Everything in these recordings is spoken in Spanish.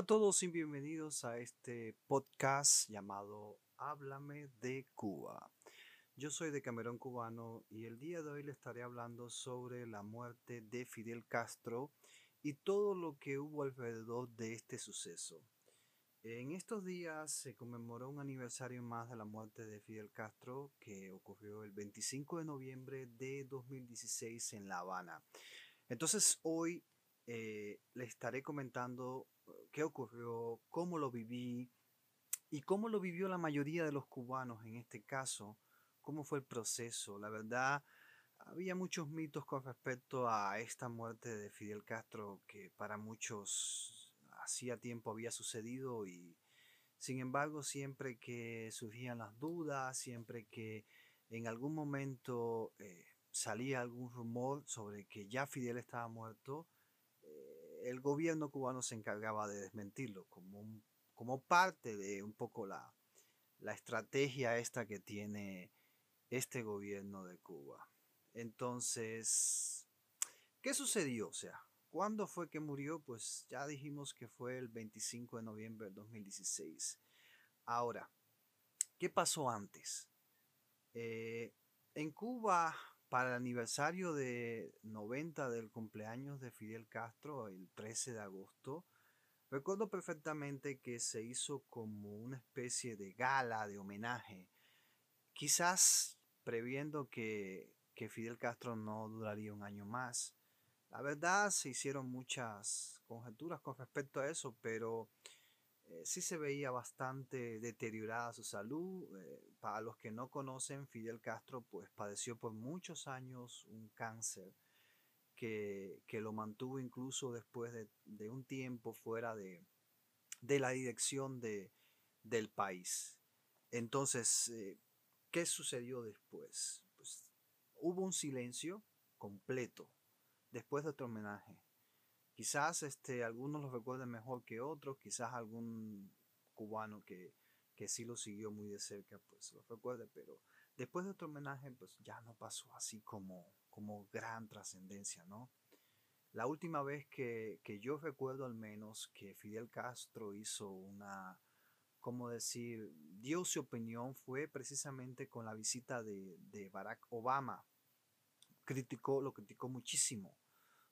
Hola a todos y bienvenidos a este podcast llamado Háblame de Cuba. Yo soy de Camerón Cubano y el día de hoy le estaré hablando sobre la muerte de Fidel Castro y todo lo que hubo alrededor de este suceso. En estos días se conmemoró un aniversario más de la muerte de Fidel Castro que ocurrió el 25 de noviembre de 2016 en La Habana. Entonces hoy eh, le estaré comentando qué ocurrió, cómo lo viví y cómo lo vivió la mayoría de los cubanos en este caso, cómo fue el proceso. La verdad, había muchos mitos con respecto a esta muerte de Fidel Castro que para muchos hacía tiempo había sucedido y sin embargo siempre que surgían las dudas, siempre que en algún momento eh, salía algún rumor sobre que ya Fidel estaba muerto, el gobierno cubano se encargaba de desmentirlo como, como parte de un poco la, la estrategia esta que tiene este gobierno de Cuba. Entonces, ¿qué sucedió? O sea, ¿cuándo fue que murió? Pues ya dijimos que fue el 25 de noviembre de 2016. Ahora, ¿qué pasó antes? Eh, en Cuba para el aniversario de 90 del cumpleaños de Fidel Castro, el 13 de agosto, recuerdo perfectamente que se hizo como una especie de gala, de homenaje, quizás previendo que, que Fidel Castro no duraría un año más. La verdad se hicieron muchas conjeturas con respecto a eso, pero eh, sí se veía bastante deteriorada su salud. Eh, para los que no conocen, Fidel Castro pues padeció por muchos años un cáncer que, lo mantuvo incluso después de, un tiempo fuera de, la dirección de, del país. Entonces, eh, ¿qué sucedió después? Pues hubo un silencio completo después de otro homenaje. Quizás este, algunos lo recuerden mejor que otros, quizás algún cubano que, que sí lo siguió muy de cerca, pues lo recuerde, pero después de otro homenaje, pues ya no pasó así como, como gran trascendencia, ¿no? La última vez que, que, yo recuerdo al menos que Fidel Castro hizo una, ¿cómo decir?, dio su opinión fue precisamente con la visita de, de Barack Obama. Criticó, lo criticó muchísimo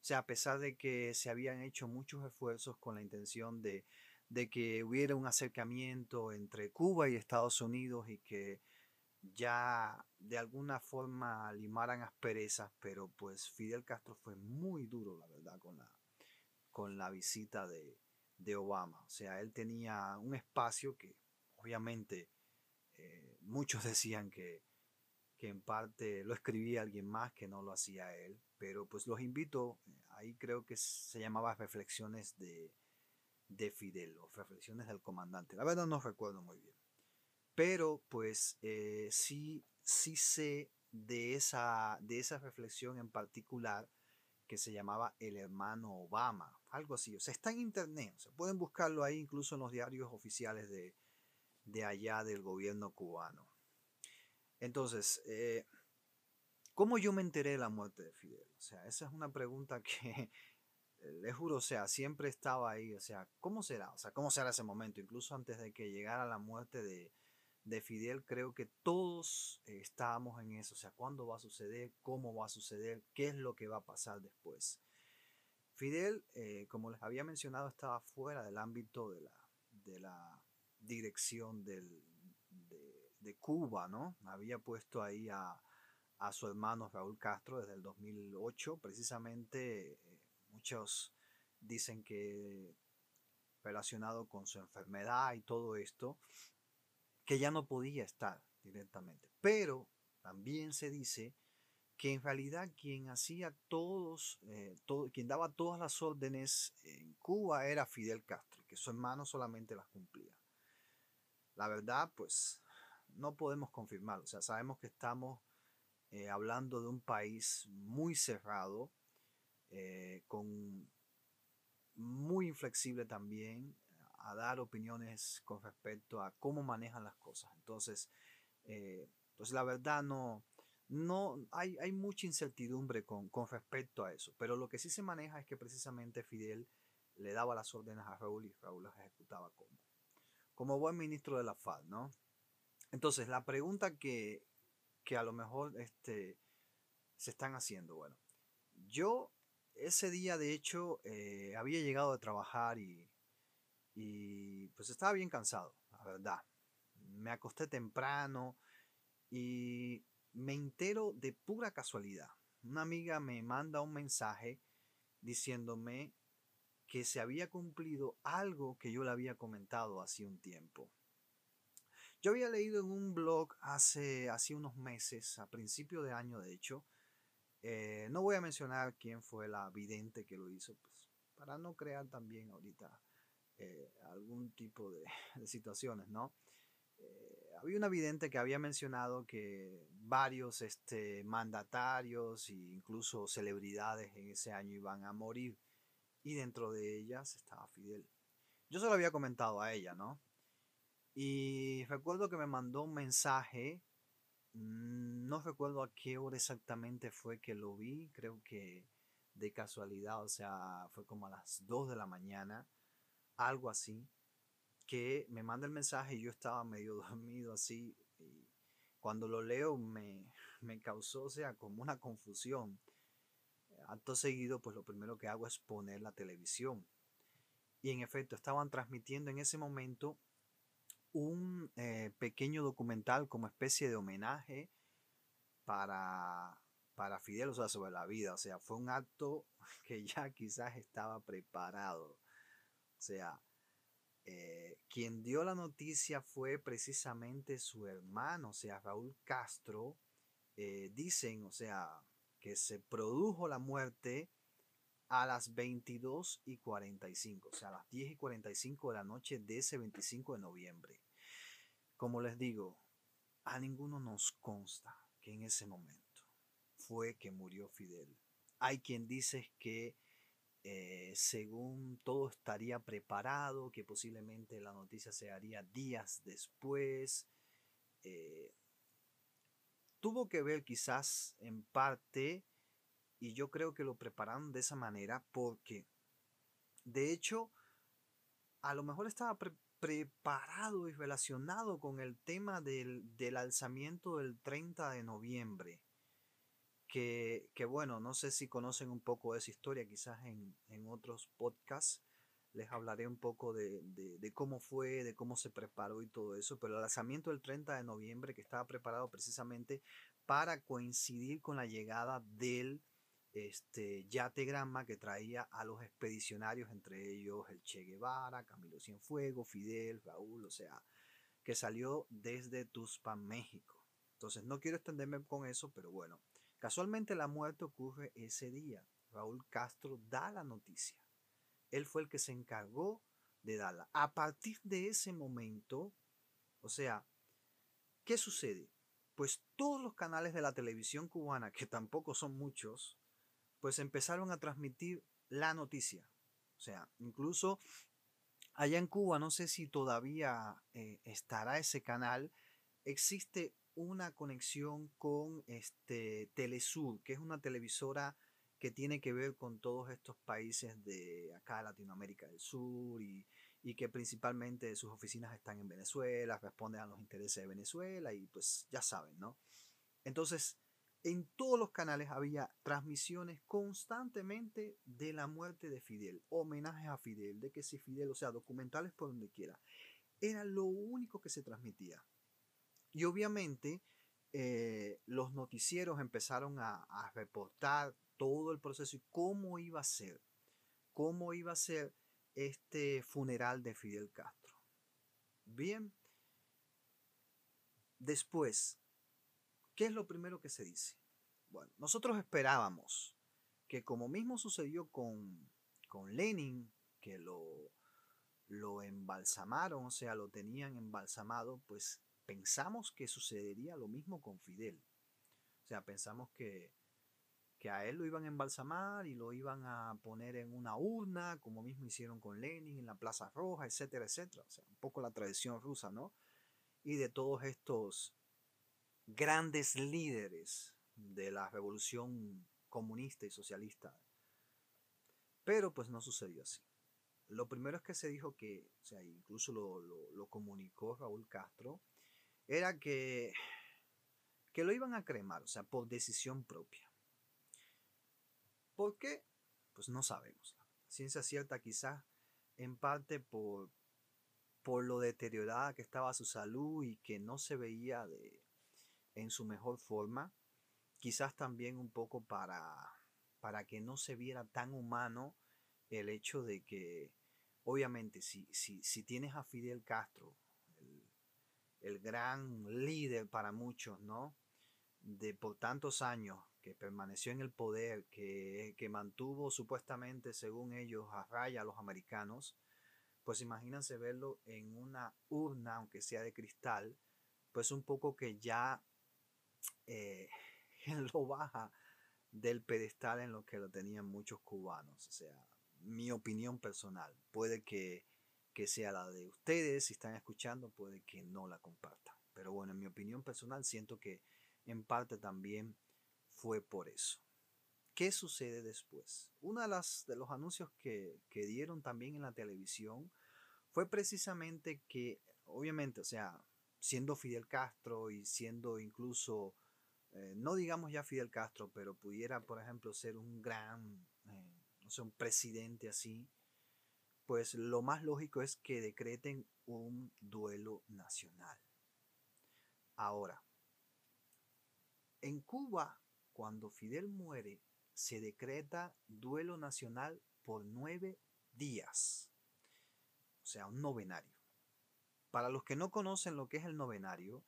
o sea, a pesar de que se habían hecho muchos esfuerzos con la intención de, que hubiera un acercamiento entre Cuba y Estados Unidos y que ya de alguna forma limaran asperezas, pero pues Fidel Castro fue muy duro, la verdad, con la, con la visita de, Obama. O sea, él tenía un espacio que obviamente eh, muchos decían que, que en parte lo escribía alguien más, que no lo hacía él, pero pues los invito, eh, ahí creo que se llamaba Reflexiones de, de Fidel o Reflexiones del Comandante. La verdad no recuerdo muy bien. Pero pues eh, sí, sí sé de esa, de esa reflexión en particular que se llamaba El hermano Obama, algo así. O sea, está en internet, o pueden buscarlo ahí incluso en los diarios oficiales de, de allá del gobierno cubano. Entonces, eh, ¿Cómo yo me enteré de la muerte de Fidel? O sea, esa es una pregunta que, eh, le juro, o sea, siempre estaba ahí. O sea, ¿cómo será? O sea, ¿cómo será ese momento? Incluso antes de que llegara la muerte de, Fidel, creo que todos estábamos en eso. O sea, ¿cuándo va a suceder? ¿Cómo va a suceder? ¿Qué es lo que va a pasar después? Fidel, eh, como les había mencionado, estaba fuera del ámbito de la, de la dirección del, de, Cuba, ¿no? Había puesto ahí a a su hermano Raúl Castro desde el 2008. Precisamente eh, muchos dicen que relacionado con su enfermedad y todo esto, que ya no podía estar directamente. Pero también se dice que en realidad quien hacía todos, eh, todo, quien daba todas las órdenes en Cuba era Fidel Castro, que su hermano solamente las cumplía. La verdad, pues no podemos confirmarlo. O sea, sabemos que estamos eh, hablando de un país muy cerrado, eh, con muy inflexible también a dar opiniones con respecto a cómo manejan las cosas. Entonces, eh, pues la verdad no, no hay, hay mucha incertidumbre con, con, respecto a eso, pero lo que sí se maneja es que precisamente Fidel le daba las órdenes a Raúl y Raúl las ejecutaba como, como buen ministro de la FAD, ¿no? Entonces, la pregunta que, que a lo mejor este, se están haciendo, bueno, yo ese día de hecho eh, había llegado a trabajar y, y pues estaba bien cansado, la verdad. Me acosté temprano y me entero de pura casualidad. Una amiga me manda un mensaje diciéndome que se había cumplido algo que yo le había comentado hace un tiempo. Yo había leído en un blog hace, hace unos meses, a principio de año de hecho, eh, no voy a mencionar quién fue la vidente que lo hizo, pues, para no crear también ahorita eh, algún tipo de, situaciones, ¿no? Eh, había una vidente que había mencionado que varios este, mandatarios e incluso celebridades en ese año iban a morir y dentro de ellas estaba Fidel. Yo se lo había comentado a ella, ¿no? Y recuerdo que me mandó un mensaje, mm, no recuerdo a qué hora exactamente fue que lo vi, creo que de casualidad, o sea, fue como a las 2 de la mañana, algo así, que me manda el mensaje y yo estaba medio dormido así, y cuando lo leo me, me causó, o sea, como una confusión acto seguido, pues lo primero que hago es poner la televisión. Y en efecto, estaban transmitiendo en ese momento un eh, pequeño documental como especie de homenaje para, para Fidel, o sea, sobre la vida. O sea, fue un acto que ya quizás estaba preparado. O sea, eh, quien dio la noticia fue precisamente su hermano, o sea, Raúl Castro. Eh, dicen, o sea, que se produjo la muerte a las 22 y 45, o sea, a las 10 y 45 de la noche de ese 25 de noviembre. Como les digo, a ninguno nos consta que en ese momento fue que murió Fidel. Hay quien dice que eh, según todo estaría preparado, que posiblemente la noticia se haría días después. Eh, tuvo que ver quizás en parte, y yo creo que lo prepararon de esa manera porque, de hecho, a lo mejor estaba preparado y relacionado con el tema del, del, alzamiento del 30 de noviembre. Que, que, bueno, no sé si conocen un poco de esa historia, quizás en, en otros podcasts les hablaré un poco de, cómo fue, de cómo se preparó y todo eso, pero el lanzamiento del 30 de noviembre que estaba preparado precisamente para coincidir con la llegada del este, yate Granma que traía a los expedicionarios, entre ellos el Che Guevara, Camilo Cienfuegos, Fidel, Raúl, o sea, que salió desde Tuxpan, México. Entonces, no quiero extenderme con eso, pero bueno, casualmente la muerte ocurre ese día. Raúl Castro da la noticia. Él fue el que se encargó de darla. A partir de ese momento, o sea, ¿qué sucede? Pues todos los canales de la televisión cubana, que tampoco son muchos, pues empezaron a transmitir la noticia. O sea, incluso allá en Cuba, no sé si todavía eh, estará ese canal, existe una conexión con este Telesur, que es una televisora que tiene que ver con todos estos países de acá, Latinoamérica del Sur, y, que principalmente sus oficinas están en Venezuela, responden a los intereses de Venezuela, y pues ya saben, ¿no? Entonces, en todos los canales había transmisiones constantemente de la muerte de Fidel, homenajes a Fidel, de que si Fidel, o sea, documentales por donde quiera. Era lo único que se transmitía. Y obviamente eh, los noticieros empezaron a, a reportar todo el proceso y cómo iba a ser, cómo iba a ser este funeral de Fidel Castro. Bien, después, ¿qué es lo primero que se dice? Bueno, nosotros esperábamos que como mismo sucedió con, con Lenin, que lo, lo embalsamaron, o sea, lo tenían embalsamado, pues pensamos que sucedería lo mismo con Fidel. O sea, pensamos que que a él lo iban a embalsamar y lo iban a poner en una urna, como mismo hicieron con Lenin en la Plaza Roja, etcétera, etcétera. O sea, un poco la tradición rusa, ¿no? Y de todos estos grandes líderes de la revolución comunista y socialista. Pero pues no sucedió así. lo primero es que se dijo que, o sea, incluso lo, lo comunicó Raúl Castro, era que, que lo iban a cremar, o sea, por decisión propia. ¿Por qué? Pues no sabemos. Ciencia cierta quizás en parte por, por lo deteriorada que estaba su salud y que no se veía de, en su mejor forma. Quizás también un poco para, para que no se viera tan humano el hecho de que, obviamente, si, si, si tienes a Fidel Castro, el, gran líder para muchos, ¿no? De por tantos años, que permaneció en el poder, que, que mantuvo supuestamente, según ellos, a raya a los americanos, pues imagínense verlo en una urna, aunque sea de cristal, pues un poco que ya eh, lo baja del pedestal en lo que lo tenían muchos cubanos. O sea, mi opinión personal. Puede que, que sea la de ustedes, si están escuchando, puede que no la compartan. Pero bueno, en mi opinión personal siento que en parte también fue por eso. ¿Qué sucede después? Uno de, de los anuncios que, que dieron también en la televisión fue precisamente que, obviamente, o sea, siendo Fidel Castro y siendo incluso, eh, no digamos ya Fidel Castro, pero pudiera, por ejemplo, ser un gran, eh, sé, un presidente así, pues lo más lógico es que decreten un duelo nacional. Ahora, en Cuba, cuando Fidel muere, se decreta duelo nacional por nueve días. O sea, un novenario. Para los que no conocen lo que es el novenario,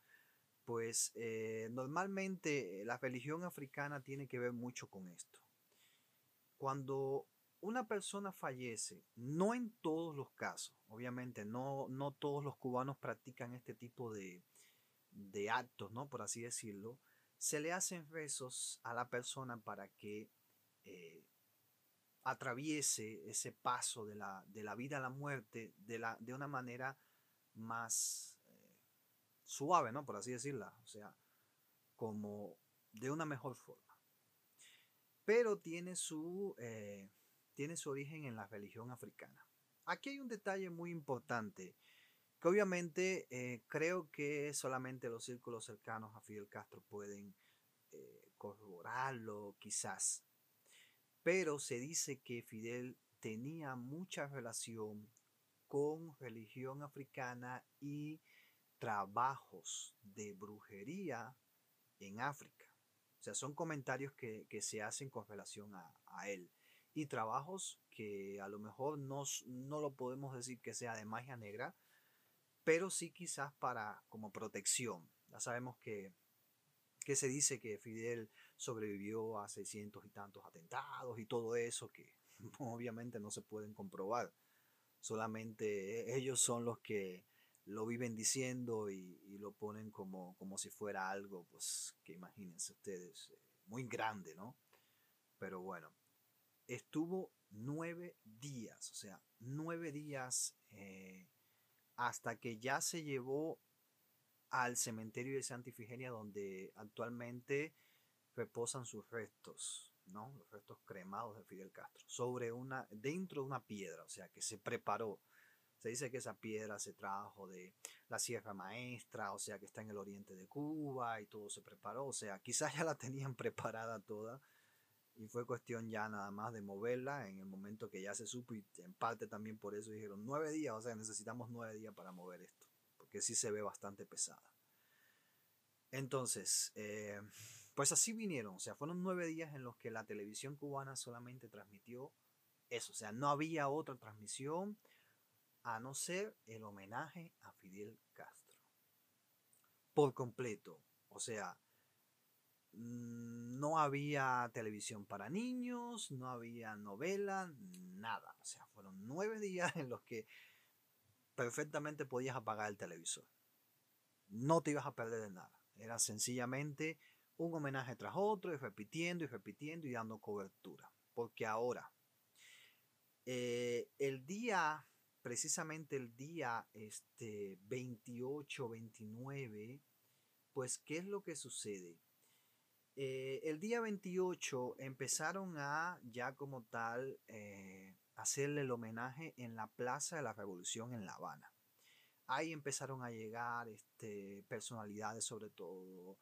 pues eh, normalmente la religión africana tiene que ver mucho con esto. Cuando una persona fallece, no en todos los casos, obviamente no, no todos los cubanos practican este tipo de, de actos, ¿no? Por así decirlo, se le hacen rezos a la persona para que eh, atraviese ese paso de la, vida a la muerte de, la, de una manera más eh, suave, ¿no? Por así decirla, o sea, como de una mejor forma. Pero tiene su, eh, tiene su origen en la religión africana. Aquí hay un detalle muy importante que obviamente eh, creo que solamente los círculos cercanos a Fidel Castro pueden corroborarlo, quizás. Pero se dice que Fidel tenía mucha relación con religión africana y trabajos de brujería en África. O sea, son comentarios que, se hacen con relación a, a, él. Y trabajos que a lo mejor no, no lo podemos decir que sea de magia negra, pero sí quizás para como protección. Ya sabemos que, que se dice que Fidel sobrevivió a 600 y tantos atentados y todo eso que obviamente no se pueden comprobar. Solamente ellos son los que lo viven diciendo y, lo ponen como, como si fuera algo, pues que imagínense ustedes, eh, muy grande, ¿no? Pero bueno, estuvo nueve días, o sea, nueve días eh, hasta que ya se llevó al cementerio de Santa Ifigenia donde actualmente reposan sus restos, Los restos cremados de Fidel Castro, sobre una, dentro de una piedra, o sea, que se preparó. Se dice que esa piedra se trajo de la Sierra Maestra, o sea, que está en el oriente de Cuba y todo se preparó, o sea, quizás ya la tenían preparada toda y fue cuestión ya nada más de moverla en el momento que ya se supo y en parte también por eso dijeron nueve días, o sea, necesitamos nueve días para mover esto, porque sí se ve bastante pesada. Entonces, eh, pues así vinieron, o sea, fueron nueve días en los que la televisión cubana solamente transmitió eso, o sea, no había otra transmisión a no ser el homenaje a Fidel Castro. Por completo, o sea, no había televisión para niños, no había novela, nada. O sea, fueron nueve días en los que perfectamente podías apagar el televisor. No te ibas a perder de nada. Era sencillamente un homenaje tras otro y repitiendo y repitiendo y dando cobertura. Porque ahora, eh, el día, precisamente el día este, 28, 29, pues, ¿qué es lo que sucede? Eh, el día 28 empezaron a ya como tal eh, hacerle el homenaje en la Plaza de la Revolución en La Habana. Ahí empezaron a llegar este, personalidades sobre todo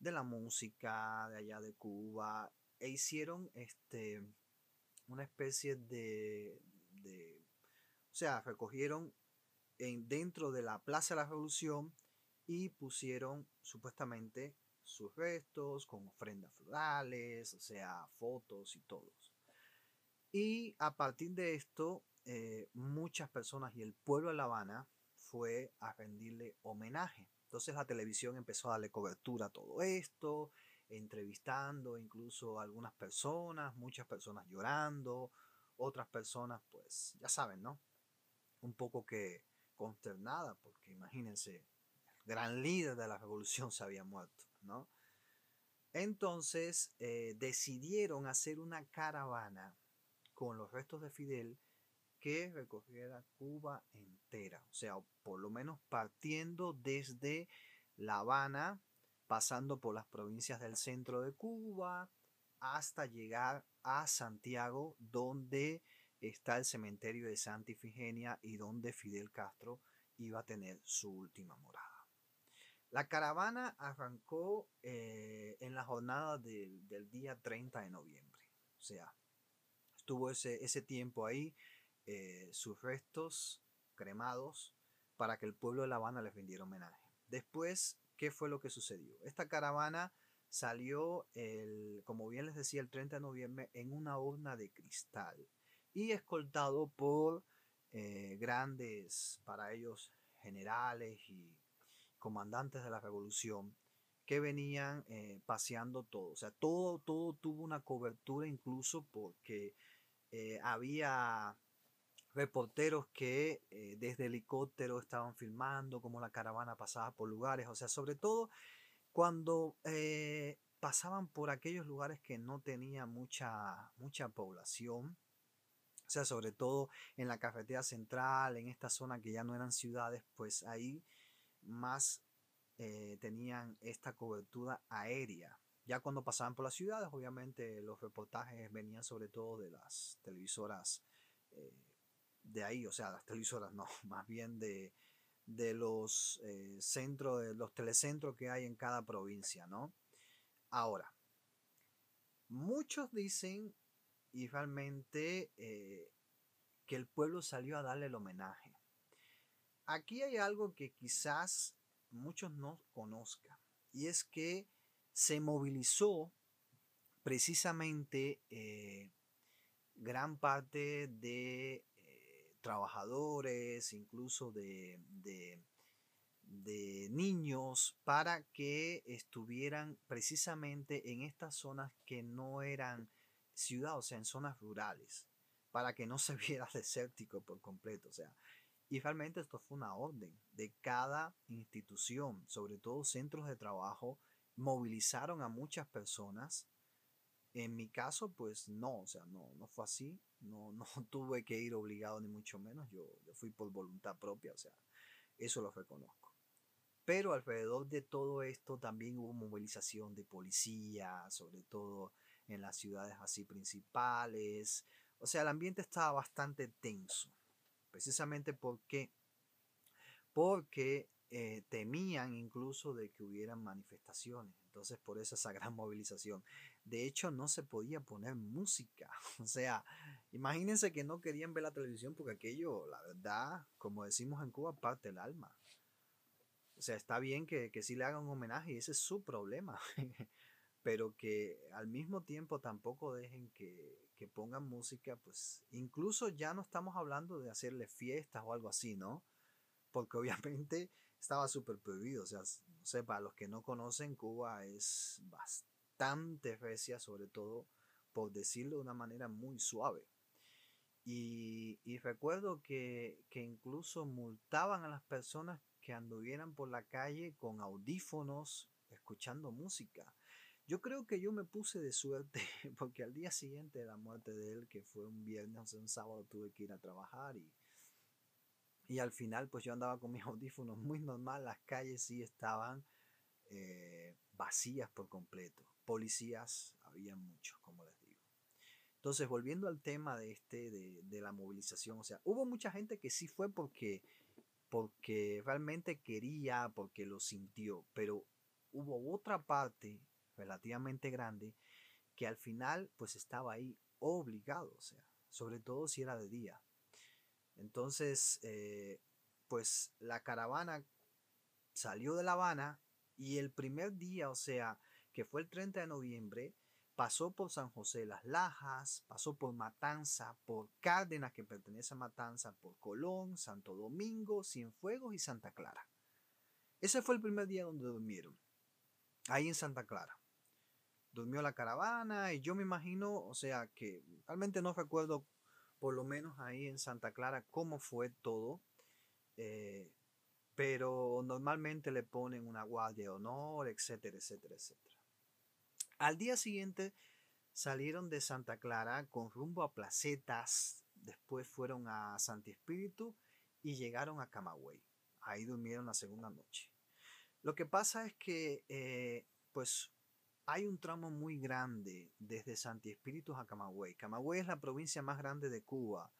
de la música de allá de Cuba e hicieron este, una especie de, o sea, recogieron en, dentro de la Plaza de la Revolución y pusieron supuestamente sus restos con ofrendas florales, o sea, fotos y todos. Y a partir de esto, eh, muchas personas y el pueblo de La Habana fue a rendirle homenaje. Entonces la televisión empezó a darle cobertura a todo esto, entrevistando incluso a algunas personas, muchas personas llorando, otras personas pues ya saben, ¿no? Un poco que consternada, porque imagínense, el gran líder de la revolución se había muerto, ¿no? Entonces eh, decidieron hacer una caravana con los restos de Fidel que recorriera Cuba entera, o sea, por lo menos partiendo desde La Habana, pasando por las provincias del centro de Cuba, hasta llegar a Santiago, donde está el cementerio de Santa Ifigenia y donde Fidel Castro iba a tener su última morada. La caravana arrancó eh, en la jornada del, día 30 de noviembre, o sea, estuvo ese, ese tiempo ahí eh, sus restos cremados para que el pueblo de La Habana les rindiera homenaje. Después, ¿qué fue lo que sucedió? Esta caravana salió, el, como bien les decía, el 30 de noviembre en una urna de cristal y escoltado por eh, grandes, para ellos, generales y comandantes de la revolución que venían eh, paseando todo. O sea, todo, todo tuvo una cobertura incluso porque había reporteros que eh, desde helicóptero estaban filmando cómo la caravana pasaba por lugares, o sea, sobre todo cuando eh, pasaban por aquellos lugares que no tenían mucha, mucha población, o sea, sobre todo en la carretera central, en esta zona que ya no eran ciudades, pues ahí más eh, tenían esta cobertura aérea. Ya cuando pasaban por las ciudades, obviamente los reportajes venían sobre todo de las televisoras de ahí, o sea, las televisoras no, más bien de, los eh, centros, de los telecentros que hay en cada provincia, ¿no? Ahora, muchos dicen, y realmente, eh, que el pueblo salió a darle el homenaje. Aquí hay algo que quizás muchos no conozcan, y es que se movilizó precisamente eh, gran parte de trabajadores, incluso de, de, niños, para que estuvieran precisamente en estas zonas que no eran ciudad, o sea, en zonas rurales, para que no se viera desértico por completo, o sea. Y realmente esto fue una orden de cada institución, sobre todo centros de trabajo, movilizaron a muchas personas en mi caso, pues no, o sea, no, no fue así, no, no tuve que ir obligado ni mucho menos, yo, yo fui por voluntad propia, o sea, eso lo reconozco. Pero alrededor de todo esto también hubo movilización de policía, sobre todo en las ciudades así principales. O sea, el ambiente estaba bastante tenso. Precisamente porque, porque eh, temían incluso de que hubieran manifestaciones. Entonces, por eso esa gran movilización. De hecho, no se podía poner música. O sea, imagínense que no querían ver la televisión porque aquello, la verdad, como decimos en Cuba, parte el alma. O sea, está bien que, que sí le hagan un homenaje y ese es su problema. Pero que al mismo tiempo tampoco dejen que, que pongan música, pues incluso ya no estamos hablando de hacerle fiestas o algo así, ¿no? Porque obviamente estaba súper prohibido. O sea, no sé, para los que no conocen, Cuba es bastante recia, sobre todo por decirlo de una manera muy suave. Y, recuerdo que, que, incluso multaban a las personas que anduvieran por la calle con audífonos escuchando música. Yo creo que yo me puse de suerte porque al día siguiente de la muerte de él, que fue un viernes o un sábado, tuve que ir a trabajar y, y al final, pues yo andaba con mis audífonos muy normal, las calles sí estaban eh, vacías por completo. Policías había muchos, como les digo. Entonces, volviendo al tema de este, de, de, la movilización, o sea, hubo mucha gente que sí fue porque, porque realmente quería, porque lo sintió, pero hubo otra parte relativamente grande que al final pues estaba ahí obligado, o sea, sobre todo si era de día. Entonces, eh, pues la caravana salió de La Habana y el primer día, o sea, que fue el 30 de noviembre, pasó por San José Las Lajas, pasó por Matanza, por Cárdenas, que pertenece a Matanza, por Colón, Santo Domingo, Cienfuegos y Santa Clara. Ese fue el primer día donde durmieron, ahí en Santa Clara. Durmió la caravana y yo me imagino, o sea, que realmente no recuerdo, por lo menos ahí en Santa Clara, cómo fue todo. Eh, pero normalmente le ponen una guardia de honor, etcétera, etcétera, etcétera. Al día siguiente salieron de Santa Clara con rumbo a Placetas, después fueron a Santi Espíritu y llegaron a Camagüey. Ahí durmieron la segunda noche. Lo que pasa es que, eh, pues, hay un tramo muy grande desde Santi Espíritu a Camagüey. Camagüey es la provincia más grande de Cuba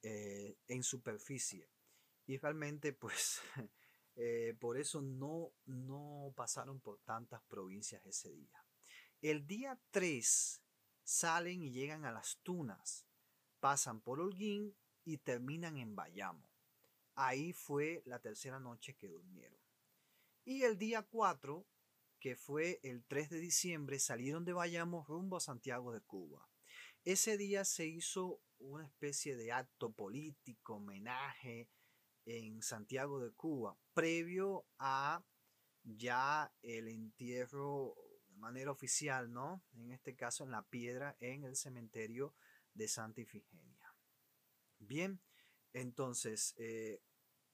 eh, en superficie. Y realmente, pues, eh, por eso no, no pasaron por tantas provincias ese día. El día 3 salen y llegan a las Tunas, pasan por Holguín y terminan en Bayamo. Ahí fue la tercera noche que durmieron. Y el día 4, que fue el 3 de diciembre, salieron de Bayamo rumbo a Santiago de Cuba. Ese día se hizo una especie de acto político, homenaje, en Santiago de Cuba, previo a ya el entierro manera oficial, ¿no? En este caso en la piedra en el cementerio de Santa Ifigenia. Bien, entonces, eh,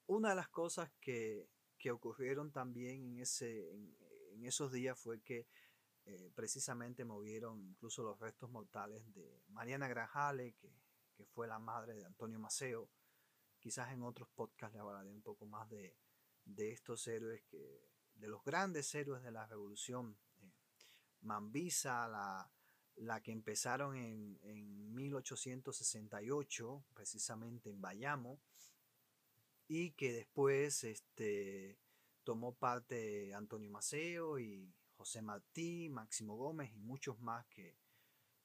una de las cosas que, ocurrieron también en, ese, en, esos días fue que eh, precisamente movieron incluso los restos mortales de Mariana Grajale, que, que fue la madre de Antonio Maceo, Quizás en otros podcasts le hablaré un poco más de, estos héroes, que, de los grandes héroes de la revolución. Mambisa, la, la, que empezaron en, en 1868, precisamente en Bayamo, y que después este, tomó parte Antonio Maceo y José Martí, Máximo Gómez y muchos más que,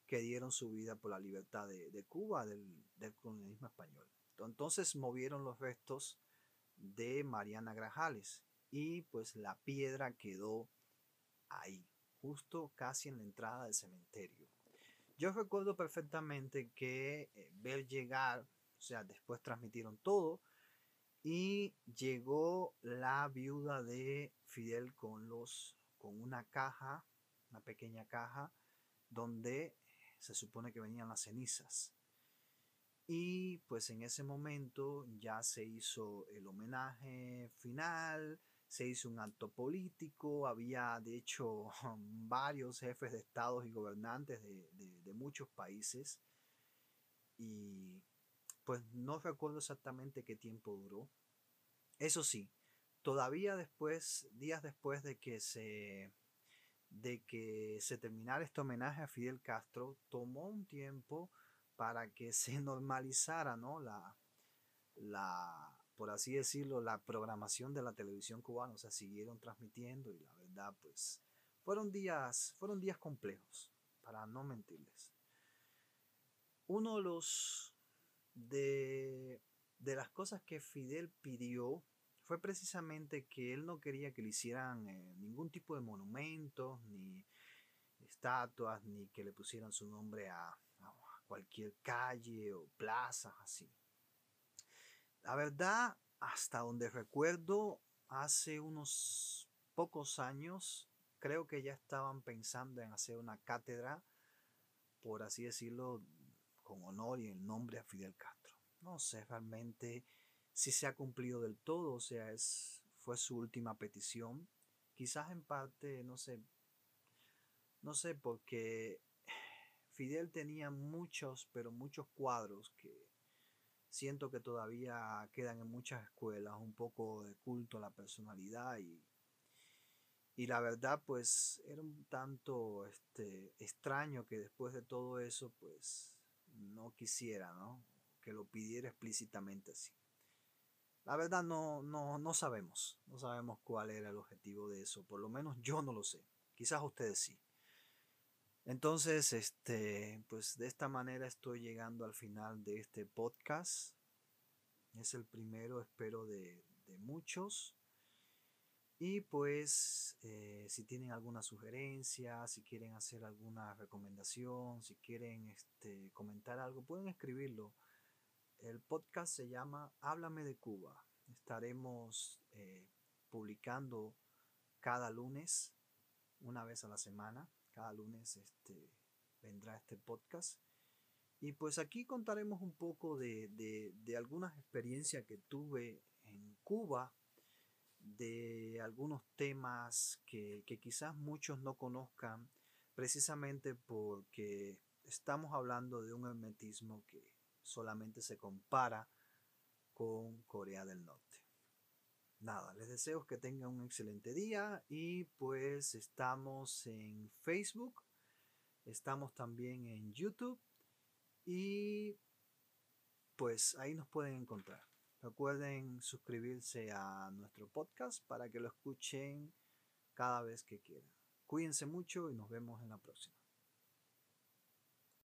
que dieron su vida por la libertad de, Cuba, del, del colonialismo español. Entonces movieron los restos de Mariana Grajales y pues la piedra quedó ahí, justo casi en la entrada del cementerio. Yo recuerdo perfectamente que eh, ver llegar, o sea, después transmitieron todo y llegó la viuda de Fidel con los con una caja, una pequeña caja donde se supone que venían las cenizas. Y pues en ese momento ya se hizo el homenaje final, se hizo un acto político, había de hecho varios jefes de estados y gobernantes de, de, muchos países y pues no recuerdo exactamente qué tiempo duró. Eso sí, todavía después, días después de que se de que se terminara este homenaje a Fidel Castro, tomó un tiempo para que se normalizara, ¿no? La, la, por así decirlo, la programación de la televisión cubana, o sea, siguieron transmitiendo y la verdad, pues, fueron días, fueron días complejos, para no mentirles. Uno de los, de, de las cosas que Fidel pidió fue precisamente que él no quería que le hicieran eh, ningún tipo de monumentos, ni estatuas, ni que le pusieran su nombre a, cualquier calle o plaza, así. La verdad, hasta donde recuerdo, hace unos pocos años, creo que ya estaban pensando en hacer una cátedra, por así decirlo, con honor y el nombre a Fidel Castro. No sé realmente si se ha cumplido del todo, o sea, es, fue su última petición. Quizás en parte, no sé, no sé, porque Fidel tenía muchos, pero muchos cuadros que siento que todavía quedan en muchas escuelas, un poco de culto a la personalidad y, Y la verdad, pues era un tanto este, extraño que después de todo eso, pues no quisiera, ¿no? Que lo pidiera explícitamente así. La verdad no, no, no sabemos, no sabemos cuál era el objetivo de eso, por lo menos yo no lo sé, quizás ustedes sí. Entonces, este, pues de esta manera estoy llegando al final de este podcast. Es el primero, espero, de, de muchos. Y pues eh, si tienen alguna sugerencia, si quieren hacer alguna recomendación, si quieren este, comentar algo, pueden escribirlo. El podcast se llama Háblame de Cuba. Estaremos eh, publicando cada lunes, una vez a la semana. Lunes este, vendrá este podcast. Y pues aquí contaremos un poco de, de algunas experiencias que tuve en Cuba de algunos temas que, quizás muchos no conozcan, precisamente porque estamos hablando de un hermetismo que solamente se compara con Corea del Norte. Nada, les deseo que tengan un excelente día y pues estamos en Facebook, estamos también en YouTube y pues ahí nos pueden encontrar. Recuerden suscribirse a nuestro podcast para que lo escuchen cada vez que quieran. Cuídense mucho y nos vemos en la próxima.